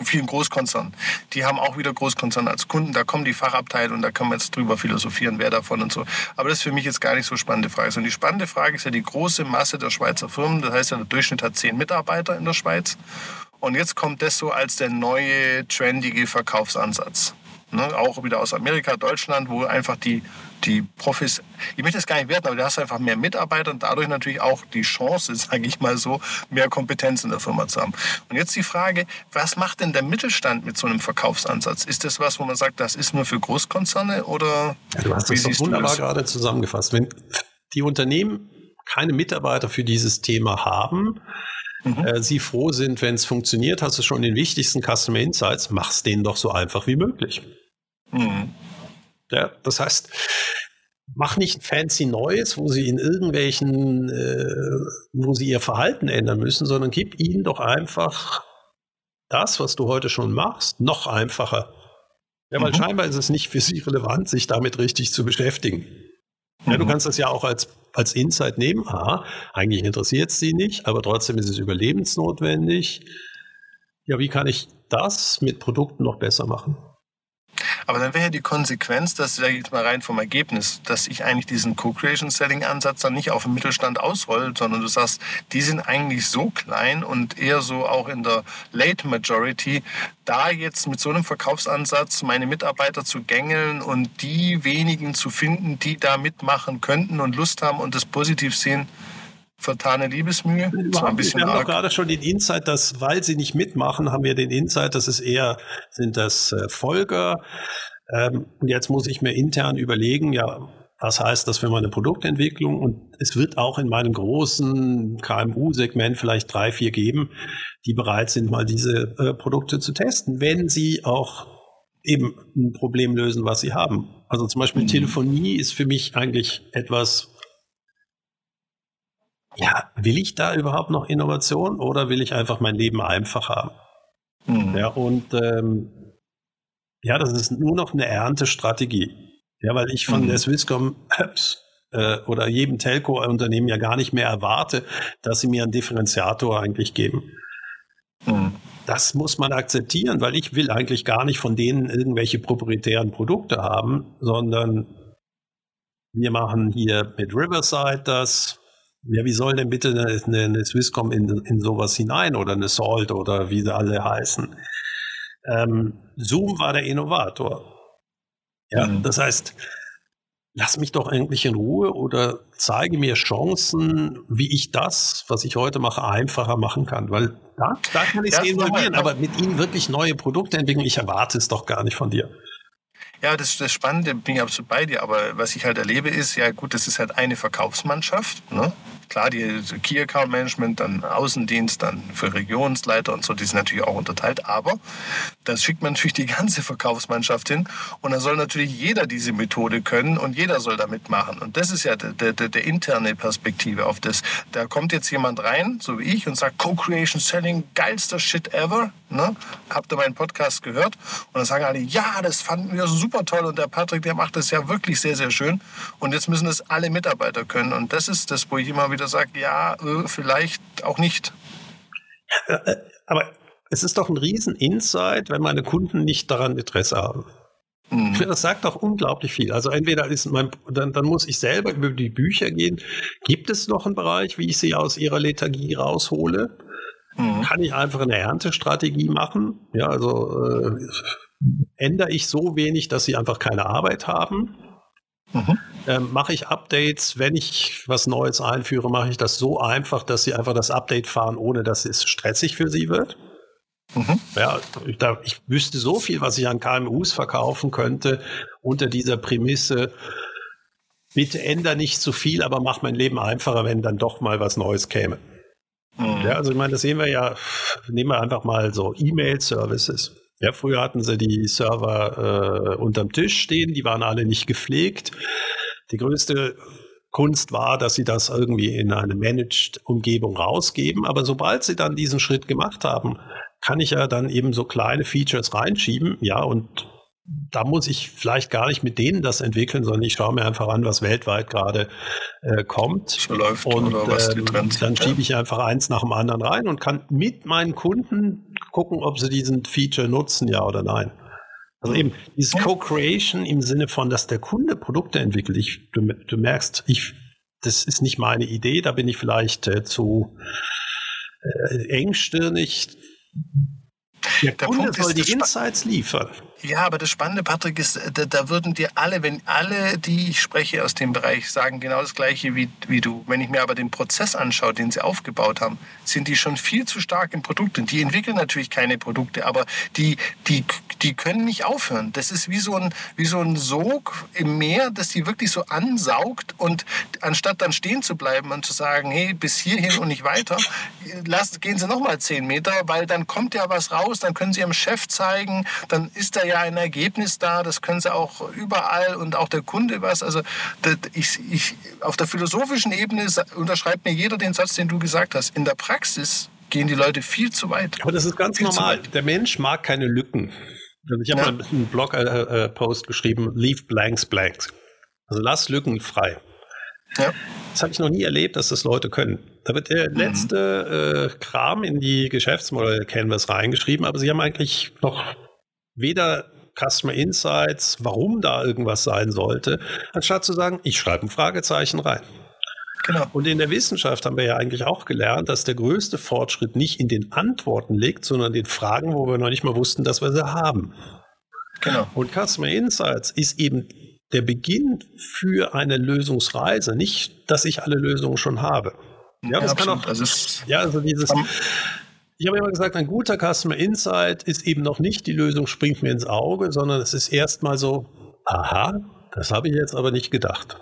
Speaker 2: vielen Großkonzernen. Die haben auch wieder Großkonzerne als Kunden. Da kommen die Fachabteile und da kann man jetzt drüber philosophieren, wer davon und so. Aber das ist für mich jetzt gar nicht so spannende Frage. Sondern die spannende Frage ist ja die große Masse der Schweizer Firmen. Das heißt ja, der Durchschnitt hat zehn Mitarbeiter in der Schweiz. Und jetzt kommt das so als der neue, trendige Verkaufsansatz. Ne? Auch wieder aus Amerika, Deutschland, wo einfach die die Profis, ich möchte das gar nicht werten, aber du hast einfach mehr Mitarbeiter und dadurch natürlich auch die Chance, sage ich mal so, mehr Kompetenz in der Firma zu haben. Und jetzt die Frage, was macht denn der Mittelstand mit so einem Verkaufsansatz? Ist das was, wo man sagt, das ist nur für Großkonzerne oder?
Speaker 3: Ja, du hast das doch wunderbar gerade zusammengefasst. Wenn die Unternehmen keine Mitarbeiter für dieses Thema haben, mhm. äh, sie froh sind, wenn es funktioniert, hast du schon den wichtigsten Customer Insights, mach es denen doch so einfach wie möglich. Mhm. Ja, das heißt, mach nicht fancy Neues, wo sie in irgendwelchen, äh, wo sie ihr Verhalten ändern müssen, sondern gib ihnen doch einfach das, was du heute schon machst, noch einfacher. Ja, weil mhm. scheinbar ist es nicht für sie relevant, sich damit richtig zu beschäftigen. Ja, du mhm. kannst das ja auch als, als Insight nehmen. Ah, eigentlich interessiert es sie nicht, aber trotzdem ist es überlebensnotwendig. Ja, wie kann ich das mit Produkten noch besser machen?
Speaker 2: Aber dann wäre ja die Konsequenz, dass, sage ich jetzt mal rein vom Ergebnis, dass ich eigentlich diesen Co-Creation-Selling-Ansatz dann nicht auf den Mittelstand ausroll, sondern du sagst, die sind eigentlich so klein und eher so auch in der Late Majority, da jetzt mit so einem Verkaufsansatz meine Mitarbeiter zu gängeln und die wenigen zu finden, die da mitmachen könnten und Lust haben und das positiv sehen, vertane Liebesmühe.
Speaker 3: Zwar ein bisschen wir haben auch gerade schon den Insight, dass, weil sie nicht mitmachen, haben wir den Insight, dass es eher sind das äh, Folger. Ähm, und jetzt muss ich mir intern überlegen, ja, was heißt das für meine Produktentwicklung? Und es wird auch in meinem großen KMU-Segment vielleicht drei, vier geben, die bereit sind, mal diese äh, Produkte zu testen, wenn sie auch eben ein Problem lösen, was sie haben. Also zum Beispiel mhm. Telefonie ist für mich eigentlich etwas, ja, will ich da überhaupt noch Innovation oder will ich einfach mein Leben einfach haben? Mhm. Ja, und ähm, ja, das ist nur noch eine Erntestrategie. Ja, weil ich von mhm. der Swisscom äh, oder jedem Telco-Unternehmen ja gar nicht mehr erwarte, dass sie mir einen Differenziator eigentlich geben. Mhm. Das muss man akzeptieren, weil ich will eigentlich gar nicht von denen irgendwelche proprietären Produkte haben, sondern wir machen hier mit Riverside das, ja, wie soll denn bitte eine, eine Swisscom in, in sowas hinein oder eine Salt oder wie sie alle heißen? Ähm, Zoom war der Innovator. Ja, mhm. das heißt, lass mich doch endlich in Ruhe oder zeige mir Chancen, wie ich das, was ich heute mache, einfacher machen kann. Weil da, da kann ich es involvieren, aber mit ihnen wirklich neue Produkte entwickeln, ich erwarte es doch gar nicht von dir.
Speaker 2: Ja, das ist das Spannende, bin ich absolut bei dir. Aber was ich halt erlebe, ist, ja gut, das ist halt eine Verkaufsmannschaft. Ne? Klar, die Key Account Management, dann Außendienst, dann für Regionsleiter und so, die sind natürlich auch unterteilt. Aber das schickt man natürlich die ganze Verkaufsmannschaft hin. Und dann soll natürlich jeder diese Methode können und jeder soll da mitmachen. Und das ist ja der, der, der interne Perspektive auf das. Da kommt jetzt jemand rein, so wie ich, und sagt, Co-Creation Selling, geilster Shit ever. Ne? Habt ihr meinen Podcast gehört? Und dann sagen alle, ja, das fanden wir super toll. Und der Patrick, der macht das ja wirklich sehr, sehr schön. Und jetzt müssen das alle Mitarbeiter können. Und das ist das, wo ich immer wieder sagt, ja, äh, vielleicht auch nicht.
Speaker 3: Äh, aber es ist doch ein Riesen-Insight, wenn meine Kunden nicht daran Interesse haben. Mhm. Das sagt doch unglaublich viel. Also entweder ist mein, dann, dann muss ich selber über die Bücher gehen. Gibt es noch einen Bereich, wie ich sie aus ihrer Lethargie raushole? Mhm. Kann ich einfach eine Erntestrategie machen? Ja, also äh, ändere ich so wenig, dass sie einfach keine Arbeit haben? Mhm. Ähm, mache ich Updates, wenn ich was Neues einführe, mache ich das so einfach, dass sie einfach das Update fahren, ohne dass es stressig für sie wird. Mhm. Ja, ich, da, ich wüsste so viel, was ich an KMUs verkaufen könnte, unter dieser Prämisse, bitte ändere nicht zu viel, aber mach mein Leben einfacher, wenn dann doch mal was Neues käme. Ja, also ich meine, das sehen wir ja, nehmen wir einfach mal so E-Mail-Services. Ja, früher hatten sie die Server äh, unterm Tisch stehen, die waren alle nicht gepflegt. Die größte Kunst war, dass sie das irgendwie in eine Managed-Umgebung rausgeben. Aber sobald sie dann diesen Schritt gemacht haben, kann ich ja dann eben so kleine Features reinschieben. Ja, und da muss ich vielleicht gar nicht mit denen das entwickeln, sondern ich schaue mir einfach an, was weltweit gerade äh, kommt.
Speaker 2: So läuft
Speaker 3: und ähm, dann schiebe ich einfach eins nach dem anderen rein und kann mit meinen Kunden gucken, ob sie diesen Feature nutzen, ja oder nein. Also eben dieses Co-Creation im Sinne von, dass der Kunde Produkte entwickelt. Ich, du, du merkst, ich, das ist nicht meine Idee, da bin ich vielleicht äh, zu äh, engstirnig. Der, der Kunde Punkt soll die Insights liefern.
Speaker 2: Ja, aber das Spannende, Patrick, ist, äh, da, da, würden dir alle, wenn alle, die ich spreche aus dem Bereich, sagen genau das Gleiche wie, wie du. Wenn ich mir aber den Prozess anschaue, den sie aufgebaut haben, sind die schon viel zu stark im Produkt. Und die entwickeln natürlich keine Produkte, aber die, die, die können nicht aufhören. Das ist wie so, ein, wie so ein Sog im Meer, das die wirklich so ansaugt. Und anstatt dann stehen zu bleiben und zu sagen, hey, bis hierhin und nicht weiter, lasst, gehen Sie noch mal zehn Meter, weil dann kommt ja was raus, dann können Sie Ihrem Chef zeigen, dann ist da ja ein Ergebnis da, das können sie auch überall und auch der Kunde was. Also ich, ich, auf der philosophischen Ebene unterschreibt mir jeder den Satz, den du gesagt hast. In der Praxis gehen die Leute viel zu weit.
Speaker 3: Aber das ist ganz normal. Der Mensch mag keine Lücken. Also ich habe ja. mal einen Blog-Post äh, äh geschrieben, Leave Blanks Blanks. Also lass Lücken frei. Ja. Das habe ich noch nie erlebt, dass das Leute können. Da wird der mhm. letzte äh, Kram in die Geschäftsmodell Canvas reingeschrieben, aber sie haben eigentlich noch weder Customer Insights, warum da irgendwas sein sollte, anstatt zu sagen, ich schreibe ein Fragezeichen rein. Genau. Und in der Wissenschaft haben wir ja eigentlich auch gelernt, dass der größte Fortschritt nicht in den Antworten liegt, sondern in den Fragen, wo wir noch nicht mal wussten, dass wir sie haben. Genau. Und Customer Insights ist eben der Beginn für eine Lösungsreise, nicht, dass ich alle Lösungen schon habe. Ja, das ja, kann auch. Also ja, also dieses. Ich habe immer gesagt, ein guter Customer Insight ist eben noch nicht die Lösung springt mir ins Auge, sondern es ist erstmal so, aha, das habe ich jetzt aber nicht gedacht.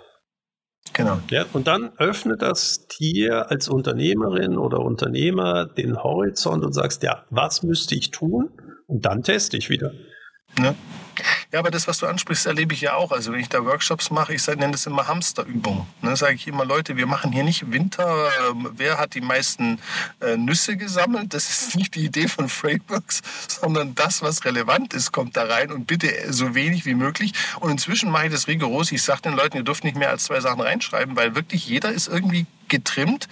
Speaker 3: Genau. Ja, und dann öffnet das dir als Unternehmerin oder Unternehmer den Horizont und sagst, ja, was müsste ich tun? Und dann teste ich wieder.
Speaker 2: Ja. Ja, aber das, was du ansprichst, erlebe ich ja auch. Also wenn ich da Workshops mache, ich nenne das immer Hamsterübung. Ne, sage ich immer, Leute, wir machen hier nicht Winter, äh, wer hat die meisten äh, Nüsse gesammelt. Das ist nicht die Idee von Frameworks, sondern das, was relevant ist, kommt da rein und bitte so wenig wie möglich. Und inzwischen mache ich das rigoros. Ich sage den Leuten, ihr dürft nicht mehr als zwei Sachen reinschreiben, weil wirklich jeder ist irgendwie getrimmt.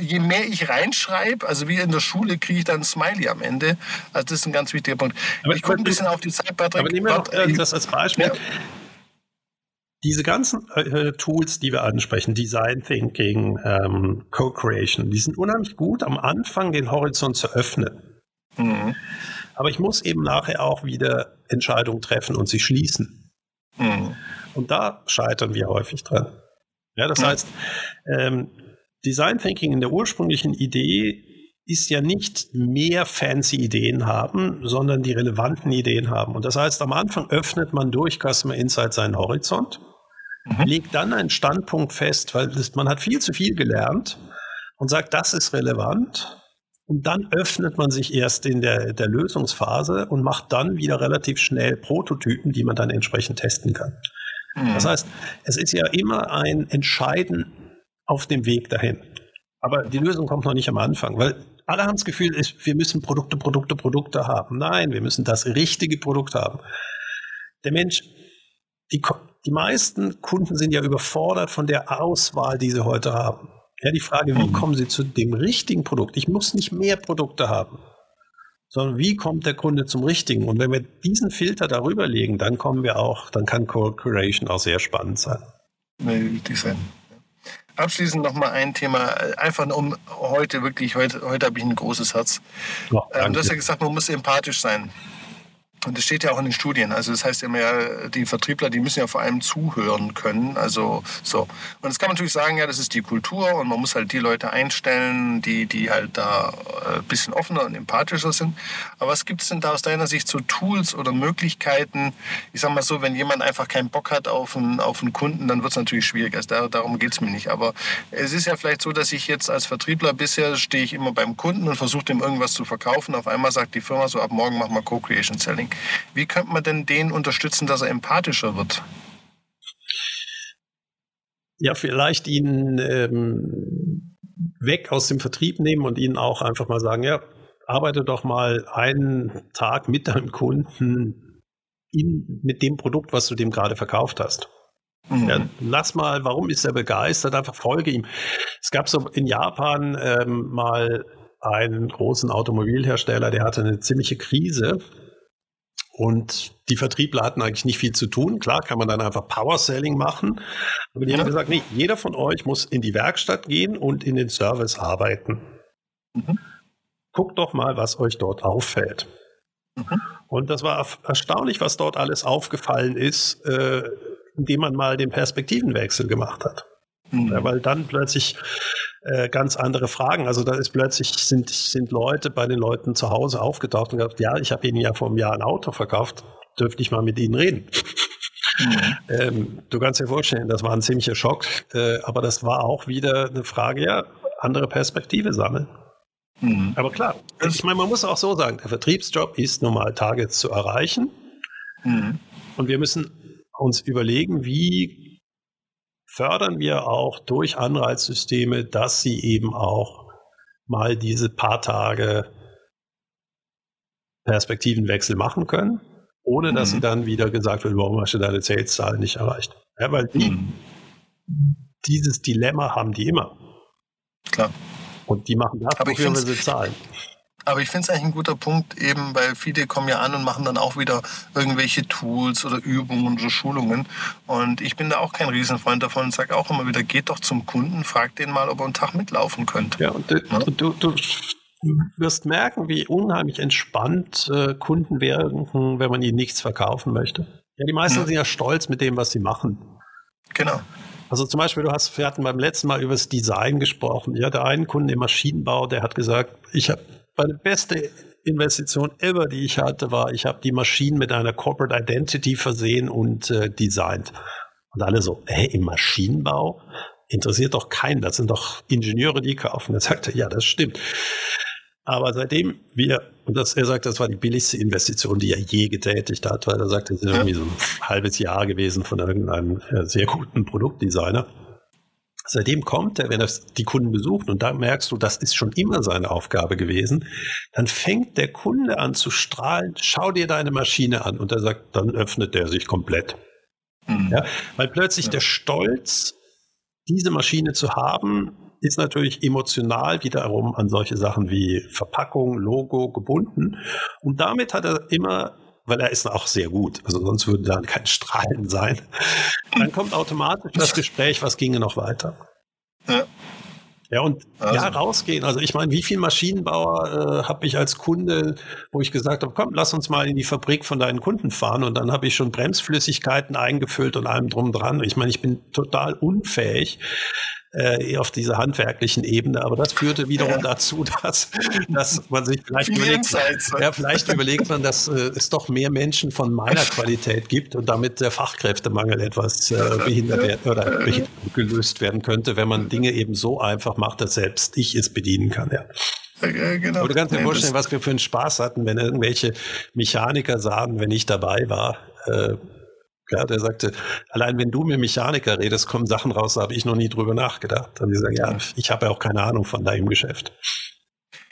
Speaker 2: Je mehr ich reinschreibe, also wie in der Schule, kriege ich dann ein Smiley am Ende. Also das ist ein ganz wichtiger Punkt.
Speaker 3: Aber ich gucke ein bisschen auf die Zeit, Patrick. Aber nehmen wir doch äh, das als Beispiel. Ja. Diese ganzen äh, Tools, die wir ansprechen, Design Thinking, ähm, Co-Creation, die sind unheimlich gut, am Anfang den Horizont zu öffnen. Mhm. Aber ich muss eben nachher auch wieder Entscheidungen treffen und sie schließen. Mhm. Und da scheitern wir häufig dran. Ja, das heißt, ähm, Design Thinking in der ursprünglichen Idee ist ja nicht mehr fancy Ideen haben, sondern die relevanten Ideen haben. Und das heißt, am Anfang öffnet man durch Customer Insight seinen Horizont, mhm. legt dann einen Standpunkt fest, weil das, man hat viel zu viel gelernt und sagt, das ist relevant. Und dann öffnet man sich erst in der, der Lösungsphase und macht dann wieder relativ schnell Prototypen, die man dann entsprechend testen kann. Mhm. Das heißt, es ist ja immer ein Entscheiden auf dem Weg dahin. Aber die Lösung kommt noch nicht am Anfang, weil alle haben das Gefühl, wir müssen Produkte, Produkte, Produkte haben. Nein, wir müssen das richtige Produkt haben. Der Mensch, die, die meisten Kunden sind ja überfordert von der Auswahl, die sie heute haben. Ja, die Frage, wie mhm. kommen sie zu dem richtigen Produkt? Ich muss nicht mehr Produkte haben, sondern wie kommt der Kunde zum richtigen? Und wenn wir diesen Filter darüber legen, dann kommen wir auch, dann kann Co-Creation auch sehr spannend sein.
Speaker 2: Design abschließend noch mal ein Thema, einfach um heute wirklich, heute, heute habe ich ein großes Herz. Ja, ähm, du hast ja gesagt, man muss empathisch sein. Und das steht ja auch in den Studien. Also das heißt immer ja, die Vertriebler, die müssen ja vor allem zuhören können. Also so. Und jetzt kann man natürlich sagen, ja, das ist die Kultur und man muss halt die Leute einstellen, die, die halt da ein äh, bisschen offener und empathischer sind. Aber was gibt es denn da aus deiner Sicht so Tools oder Möglichkeiten? Ich sag mal so, wenn jemand einfach keinen Bock hat auf einen, auf einen Kunden, dann wird es natürlich schwierig. Also darum geht es mir nicht. Aber es ist ja vielleicht so, dass ich jetzt als Vertriebler bisher stehe ich immer beim Kunden und versuche dem irgendwas zu verkaufen. Auf einmal sagt die Firma so, ab morgen machen wir Co-Creation Selling. Wie könnte man denn den unterstützen, dass er empathischer wird?
Speaker 3: Ja, vielleicht ihn ähm, weg aus dem Vertrieb nehmen und ihnen auch einfach mal sagen, ja, arbeite doch mal einen Tag mit deinem Kunden in, mit dem Produkt, was du dem gerade verkauft hast. Mhm. Ja, lass mal, warum ist er begeistert? Einfach folge ihm. Es gab so in Japan ähm, mal einen großen Automobilhersteller, der hatte eine ziemliche Krise und die Vertriebler hatten eigentlich nicht viel zu tun. Klar kann man dann einfach Power Selling machen. Aber die ja. haben gesagt, nee, jeder von euch muss in die Werkstatt gehen und in den Service arbeiten. Mhm. Guckt doch mal, was euch dort auffällt. Mhm. Und das war erstaunlich, was dort alles aufgefallen ist, äh, indem man mal den Perspektivenwechsel gemacht hat. Mhm. Ja, weil dann plötzlich äh, ganz andere Fragen. Also da ist plötzlich sind, sind Leute bei den Leuten zu Hause aufgetaucht und gesagt, ja, ich habe ihnen ja vor einem Jahr ein Auto verkauft, dürfte ich mal mit ihnen reden. Mhm. Ähm, du kannst dir vorstellen, das war ein ziemlicher Schock, äh, aber das war auch wieder eine Frage, ja, andere Perspektive sammeln. Mhm. Aber klar, ich meine, man muss auch so sagen, der Vertriebsjob ist normal Targets zu erreichen. Mhm. Und wir müssen uns überlegen, wie fördern wir auch durch Anreizsysteme, dass sie eben auch mal diese paar Tage Perspektivenwechsel machen können, ohne dass mhm. sie dann wieder gesagt wird, warum hast du deine Sales-Zahlen nicht erreicht? Ja, weil die, mhm. dieses Dilemma haben die immer.
Speaker 2: Klar.
Speaker 3: Und die machen das, wofür wir sie zahlen.
Speaker 2: Aber ich finde es eigentlich ein guter Punkt, eben, weil viele kommen ja an und machen dann auch wieder irgendwelche Tools oder Übungen oder Schulungen. Und ich bin da auch kein Riesenfreund davon und sage auch immer wieder, geht doch zum Kunden, fragt den mal, ob er einen Tag mitlaufen könnte.
Speaker 3: Ja, und ja? Du, du, wirst merken, wie unheimlich entspannt äh, Kunden werden, wenn man ihnen nichts verkaufen möchte. Ja, die meisten hm. sind ja stolz mit dem, was sie machen.
Speaker 2: Genau.
Speaker 3: Also zum Beispiel, du hast, wir hatten beim letzten Mal über das Design gesprochen. Ja, der einen Kunden im Maschinenbau, der hat gesagt, ich habe meine beste Investition ever, die ich hatte, war, ich habe die Maschinen mit einer Corporate Identity versehen und äh, designt. Und alle so, hä, im Maschinenbau? Interessiert doch keinen, das sind doch Ingenieure, die kaufen. Er sagte, ja, das stimmt. Aber seitdem wir, und das, er sagt, das war die billigste Investition, die er je getätigt hat, weil er sagt, das ist irgendwie so ein halbes Jahr gewesen von irgendeinem äh, sehr guten Produktdesigner. Seitdem kommt er, wenn er die Kunden besucht, und da merkst du, das ist schon immer seine Aufgabe gewesen, dann fängt der Kunde an zu strahlen, schau dir deine Maschine an. Und er sagt, dann öffnet er sich komplett. Mhm. Ja, weil plötzlich ja. der Stolz, diese Maschine zu haben, ist natürlich emotional wiederum an solche Sachen wie Verpackung, Logo gebunden. Und damit hat er immer, weil er ist auch sehr gut, also sonst würden da kein Strahlen sein, dann kommt automatisch das Gespräch, was ginge noch weiter. Ja. Ja, und also. ja, rausgehen. Also ich meine, wie viele Maschinenbauer äh, habe ich als Kunde, wo ich gesagt habe, komm, lass uns mal in die Fabrik von deinen Kunden fahren und dann habe ich schon Bremsflüssigkeiten eingefüllt und allem drum dran. Ich meine, ich bin total unfähig, äh, auf dieser handwerklichen Ebene. Aber das führte wiederum ja. dazu, dass, dass man sich vielleicht überlegt, ja, vielleicht überlegt man, dass äh, es doch mehr Menschen von meiner Qualität gibt und damit der Fachkräftemangel etwas äh, behindert werden oder gelöst werden könnte, wenn man Dinge eben so einfach macht, dass selbst ich es bedienen kann. Ja. Genau. Aber du kannst dir vorstellen, was wir für einen Spaß hatten, wenn irgendwelche Mechaniker sagen, wenn ich dabei war, äh, ja, der sagte, allein wenn du mit Mechaniker redest, kommen Sachen raus, da habe ich noch nie drüber nachgedacht. Dann die sagen, ja, ich habe ja auch keine Ahnung von deinem Geschäft.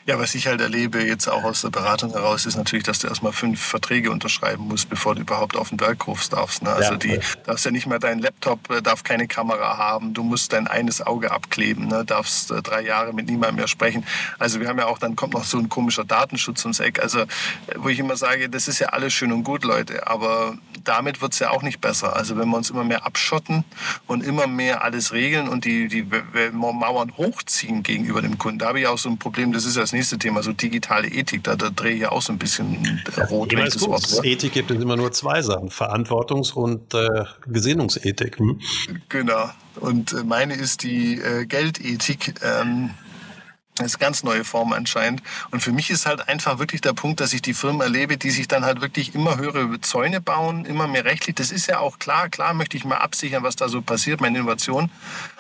Speaker 2: Ja, was ich halt erlebe, jetzt auch aus der Beratung heraus, ist natürlich, dass du erstmal fünf Verträge unterschreiben musst, bevor du überhaupt auf den Berghof darfst. Ne? Also ja, die darfst ja nicht mehr dein Laptop, äh, darf keine Kamera haben, du musst dein eines Auge abkleben, ne? darfst äh, drei Jahre mit niemandem mehr sprechen. Also wir haben ja auch, dann kommt noch so ein komischer Datenschutz ums Eck. Also äh, wo ich immer sage, das ist ja alles schön und gut, Leute, aber damit wird es ja auch nicht besser. Also wenn wir uns immer mehr abschotten und immer mehr alles regeln und die, die Mauern hochziehen gegenüber dem Kunden, da habe ich auch so ein Problem, das ist ja das nächste Thema, so digitale Ethik. Da, da drehe ich ja auch so ein bisschen rot. Ja,
Speaker 3: das Wort, oder? Ethik gibt es immer nur zwei Sachen, Verantwortungs- und äh, Gesinnungsethik. Hm?
Speaker 2: Genau. Und äh, meine ist die äh, Geldethik. Ähm, das ist eine ganz neue Form anscheinend. Und für mich ist halt einfach wirklich der Punkt, dass ich die Firmen erlebe, die sich dann halt wirklich immer höhere Zäune bauen, immer mehr rechtlich. Das ist ja auch klar. Klar möchte ich mal absichern, was da so passiert, meine Innovation.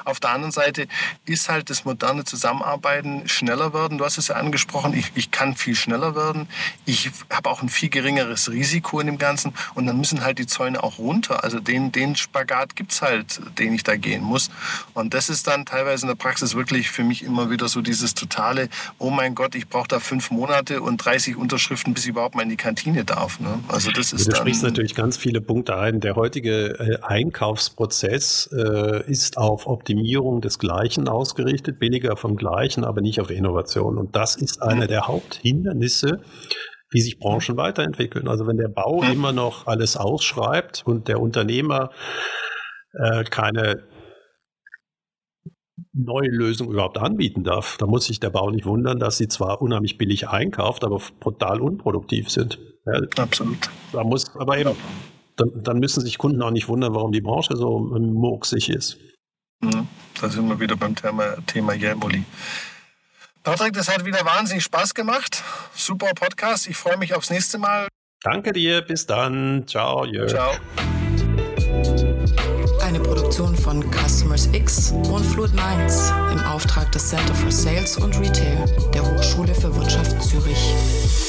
Speaker 2: Auf der anderen Seite ist halt das moderne Zusammenarbeiten schneller werden. Du hast es ja angesprochen, ich, ich kann viel schneller werden. Ich habe auch ein viel geringeres Risiko in dem Ganzen. Und dann müssen halt die Zäune auch runter. Also den, den Spagat gibt es halt, den ich da gehen muss. Und das ist dann teilweise in der Praxis wirklich für mich immer wieder so dieses totale, oh mein Gott, ich brauche da fünf Monate und 30 Unterschriften, bis ich überhaupt mal in die Kantine darf. Ne? Also das ist
Speaker 3: du
Speaker 2: dann,
Speaker 3: sprichst natürlich ganz viele Punkte ein. Der heutige äh, Einkaufsprozess äh, ist auf Optimierung des Gleichen ausgerichtet, billiger vom Gleichen, aber nicht auf Innovation. Und das ist einer der Haupthindernisse, wie sich Branchen weiterentwickeln. Also wenn der Bau immer noch alles ausschreibt und der Unternehmer äh, keine neue Lösung überhaupt anbieten darf, dann muss sich der Bau nicht wundern, dass sie zwar unheimlich billig einkauft, aber brutal unproduktiv sind.
Speaker 2: Ja, Absolut.
Speaker 3: Da muss aber eben, dann, dann, müssen sich Kunden auch nicht wundern, warum die Branche so murksig ist.
Speaker 2: Mhm. Da sind wir wieder beim Thema, Thema Jelmoli. Patrick, das hat wieder wahnsinnig Spaß gemacht. Super Podcast. Ich freue mich aufs nächste Mal.
Speaker 3: Danke dir. Bis dann. Ciao. Jörg.
Speaker 2: Ciao.
Speaker 1: Eine Produktion von Customers X und Fluid Minds im Auftrag des Center for Sales und Retail der Hochschule für Wirtschaft Zürich.